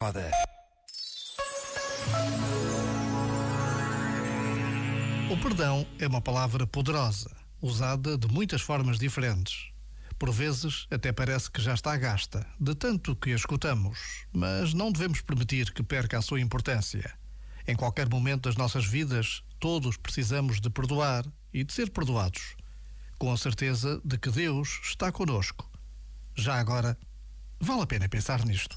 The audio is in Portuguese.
Roda. O perdão é uma palavra poderosa, usada de muitas formas diferentes. Por vezes, até parece que já está gasta, de tanto que a escutamos, mas não devemos permitir que perca a sua importância. Em qualquer momento das nossas vidas, todos precisamos de perdoar e de ser perdoados, com a certeza de que Deus está conosco. Já agora, vale a pena pensar nisto.